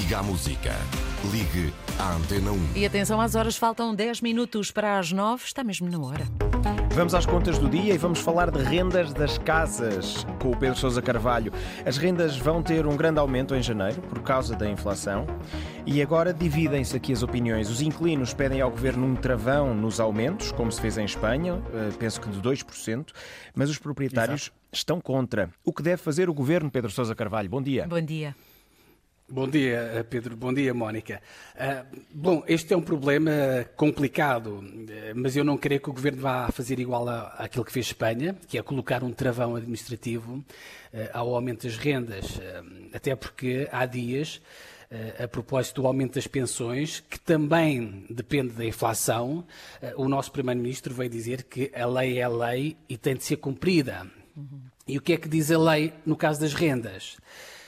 Diga a música. Ligue à Antena 1. E atenção às horas, faltam 10 minutos para as 9, está mesmo na hora. Vamos às contas do dia e vamos falar de rendas das casas com o Pedro Sousa Carvalho. As rendas vão ter um grande aumento em janeiro por causa da inflação e agora dividem-se aqui as opiniões. Os inquilinos pedem ao governo um travão nos aumentos, como se fez em Espanha, eh, penso que de 2%, mas os proprietários Exato. estão contra. O que deve fazer o governo, Pedro Sousa Carvalho? Bom dia. Bom dia. Bom dia, eh, Pedro. Bom dia, Mónica. Uh, bom, este é um problema complicado, eh, mas eu não creio que o Governo vá fazer igual a, àquilo que fez Espanha, que é colocar um travão administrativo uh, ao aumento das rendas, uh, até porque há dias, a propósito do aumento das pensões, que também depende da inflação, o nosso Primeiro-Ministro veio dizer que a lei é lei e tem de ser cumprida. Uhum. E o que é que diz a lei no caso das rendas?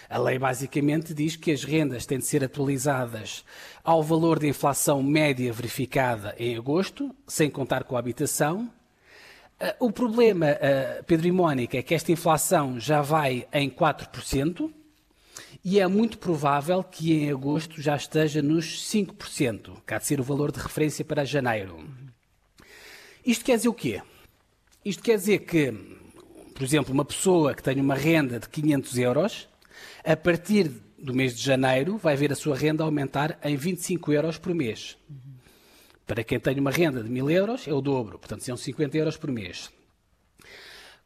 A lei basicamente diz que as rendas têm de ser atualizadas ao valor de inflação média verificada em agosto, sem contar com a habitação. Ah, o problema, ah, Pedro e Mónica, é que esta inflação já vai em 4% e é muito provável que em agosto já esteja nos 5%, que há de ser o valor de referência para janeiro. Isto quer dizer o quê? Isto quer dizer que, por exemplo, uma pessoa que tem uma renda de 500 euros a partir do mês de janeiro, vai ver a sua renda aumentar em 25 euros por mês. Para quem tem uma renda de 1000 euros, é o dobro, portanto, são 50 euros por mês.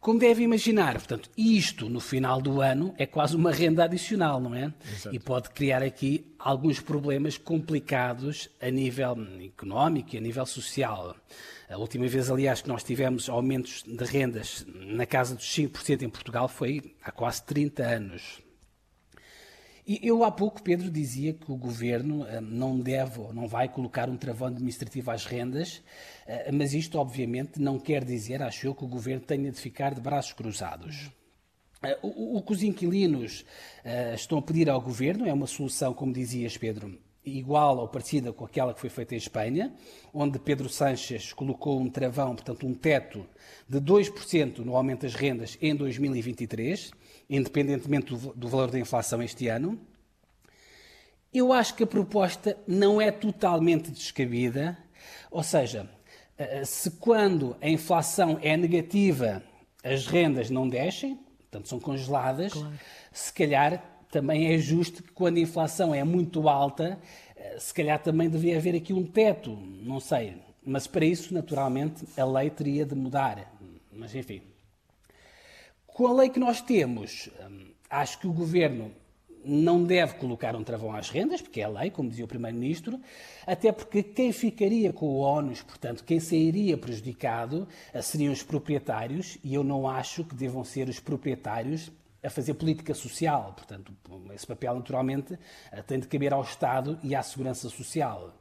Como deve imaginar, portanto, isto no final do ano é quase uma renda adicional, não é? Exato. E pode criar aqui alguns problemas complicados a nível económico e a nível social. A última vez, aliás, que nós tivemos aumentos de rendas na casa dos 5% em Portugal foi há quase 30 anos. E eu há pouco, Pedro, dizia que o governo eh, não deve ou não vai colocar um travão administrativo às rendas, eh, mas isto, obviamente, não quer dizer, acho eu, que o governo tenha de ficar de braços cruzados. Eh, o, que os inquilinos estão a pedir ao governo é uma solução, como dizias, Pedro, igual ou parecida com aquela que foi feita em Espanha, onde Pedro Sánchez colocou um travão, portanto, um teto de 2% no aumento das rendas em 2023 independentemente do, do valor da inflação este ano. Eu acho que a proposta não é totalmente descabida, ou seja, eh, se quando a inflação é negativa as rendas não descem, portanto são congeladas, claro. se calhar também é justo que quando a inflação é muito alta, eh, se calhar também deveria haver aqui um teto, não sei. Mas para isso, naturalmente, a lei teria de mudar. Mas enfim, com a lei que nós temos, hum, acho que o governo não deve colocar um travão às rendas, porque é a lei, como dizia o Primeiro-Ministro, até porque quem ficaria com o ónus, portanto, quem sairia prejudicado, eh, seriam os proprietários, e eu não acho que devam ser os proprietários a fazer política social. Portanto, esse papel, naturalmente, eh, tem de caber ao Estado e à Segurança Social.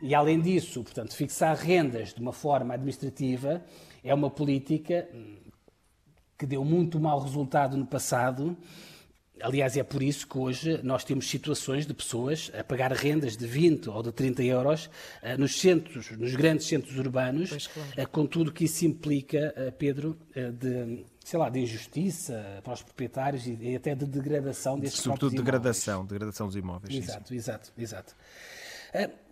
E, além disso, portanto, fixar rendas de uma forma administrativa é uma política hum, que deu muito mau resultado no passado. Aliás, é por isso que hoje nós temos situações de pessoas a pagar rendas de 20 ou de 30 euros uh, nos centros, nos grandes centros urbanos, claro. uh, com tudo que isso implica, uh, Pedro, de, sei lá, de injustiça para os proprietários e, e até de degradação desses Sobretudo degradação, degradação dos imóveis. Exato, sim, exato, exato.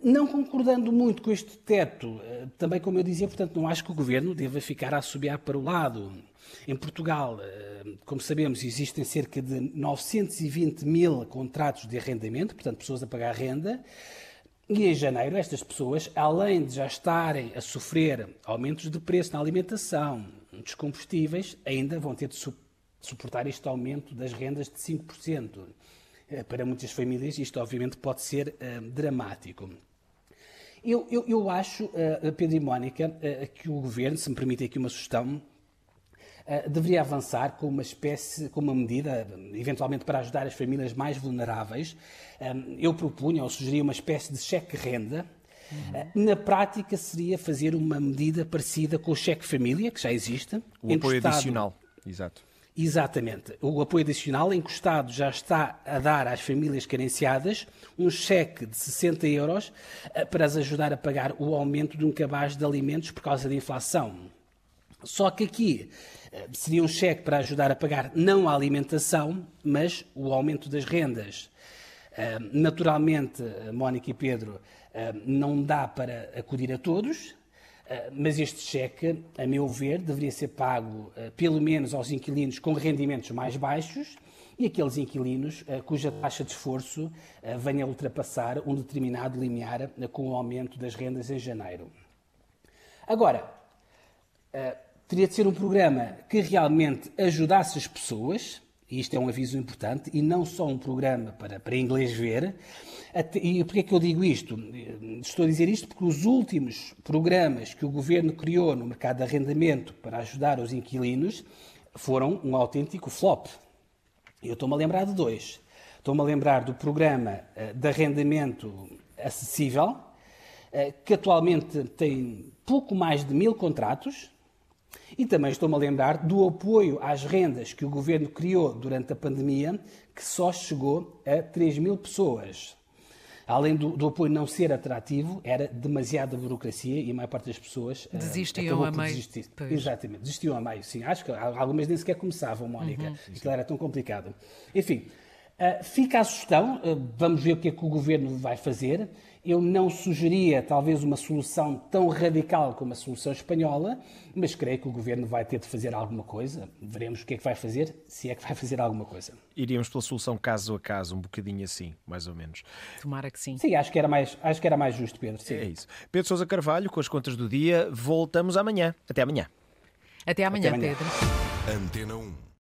Não concordando muito com este teto, também como eu dizia, portanto, não acho que o Governo deva ficar a assobiar para o lado. Em Portugal, eh, como sabemos, existem cerca de 920 mil contratos de arrendamento, portanto, pessoas a pagar renda. E em janeiro, estas pessoas, além de já estarem a sofrer aumentos de preço na alimentação, dos combustíveis, ainda vão ter de suportar este aumento das rendas de 5%. Eh, para muitas famílias, isto obviamente pode ser uh, dramático. Eu, eu, eu acho, uh, Pedro e Mónica, uh, que o Governo, se me permite aqui uma sugestão, eh, deveria avançar com uma espécie, com uma medida, eventualmente para ajudar as famílias mais vulneráveis. eu propunha ou sugeria uma espécie de cheque-renda, Uhum. Na prática, seria fazer uma medida parecida com o cheque-família, que já existe. O apoio Estado... adicional, exato. Exatamente. O apoio adicional em que o Estado já está a dar às famílias carenciadas um cheque de 60 euros eh, para as ajudar a pagar o aumento de um cabaz de alimentos por causa da inflação. Só que aqui eh, seria um cheque para ajudar a pagar não a alimentação, mas o aumento das rendas. Naturalmente, Mónica e Pedro, não dá para acudir a todos, mas este cheque, a meu ver, deveria ser pago pelo menos aos inquilinos com rendimentos mais baixos e aqueles inquilinos cuja taxa de esforço venha a ultrapassar um determinado limiar com o aumento das rendas em janeiro. Agora, teria de ser um programa que realmente ajudasse as pessoas, isto é um aviso importante, e não só um programa para, para inglês ver. E porquê é que eu digo isto? Estou a dizer isto porque os últimos programas que o governo criou no mercado de arrendamento para ajudar os inquilinos foram um autêntico flop. Eu estou-me a lembrar de dois. Estou-me a lembrar do programa eh, de arrendamento acessível, eh, que atualmente tem pouco mais de mil contratos, e também estou-me a lembrar do apoio às rendas que o governo criou durante a pandemia, que só chegou a 3 mil pessoas. Além do, do apoio não ser atrativo, era demasiada burocracia e a maior parte das pessoas eh, desistiam a meio. Exatamente, desistiam a meio, sim. Acho que algumas nem sequer começavam, Mónica. Uhum. Isto era tão complicado. Enfim, fica a sugestão, uh, vamos ver o que é que o governo vai fazer eu não sugeria talvez uma solução tão radical como a solução espanhola, mas creio que o governo vai ter de fazer alguma coisa. Veremos o que é que vai fazer, se é que vai fazer alguma coisa. Iríamos pela solução caso a caso, um bocadinho assim, mais ou menos. Tomara que sim. Sim, acho que era mais, acho que era mais justo, Pedro. Sim. É isso. Pedro Sousa Carvalho, com as contas do dia, voltamos amanhã. Até amanhã. Até amanhã, Até amanhã. Pedro. Antena 1.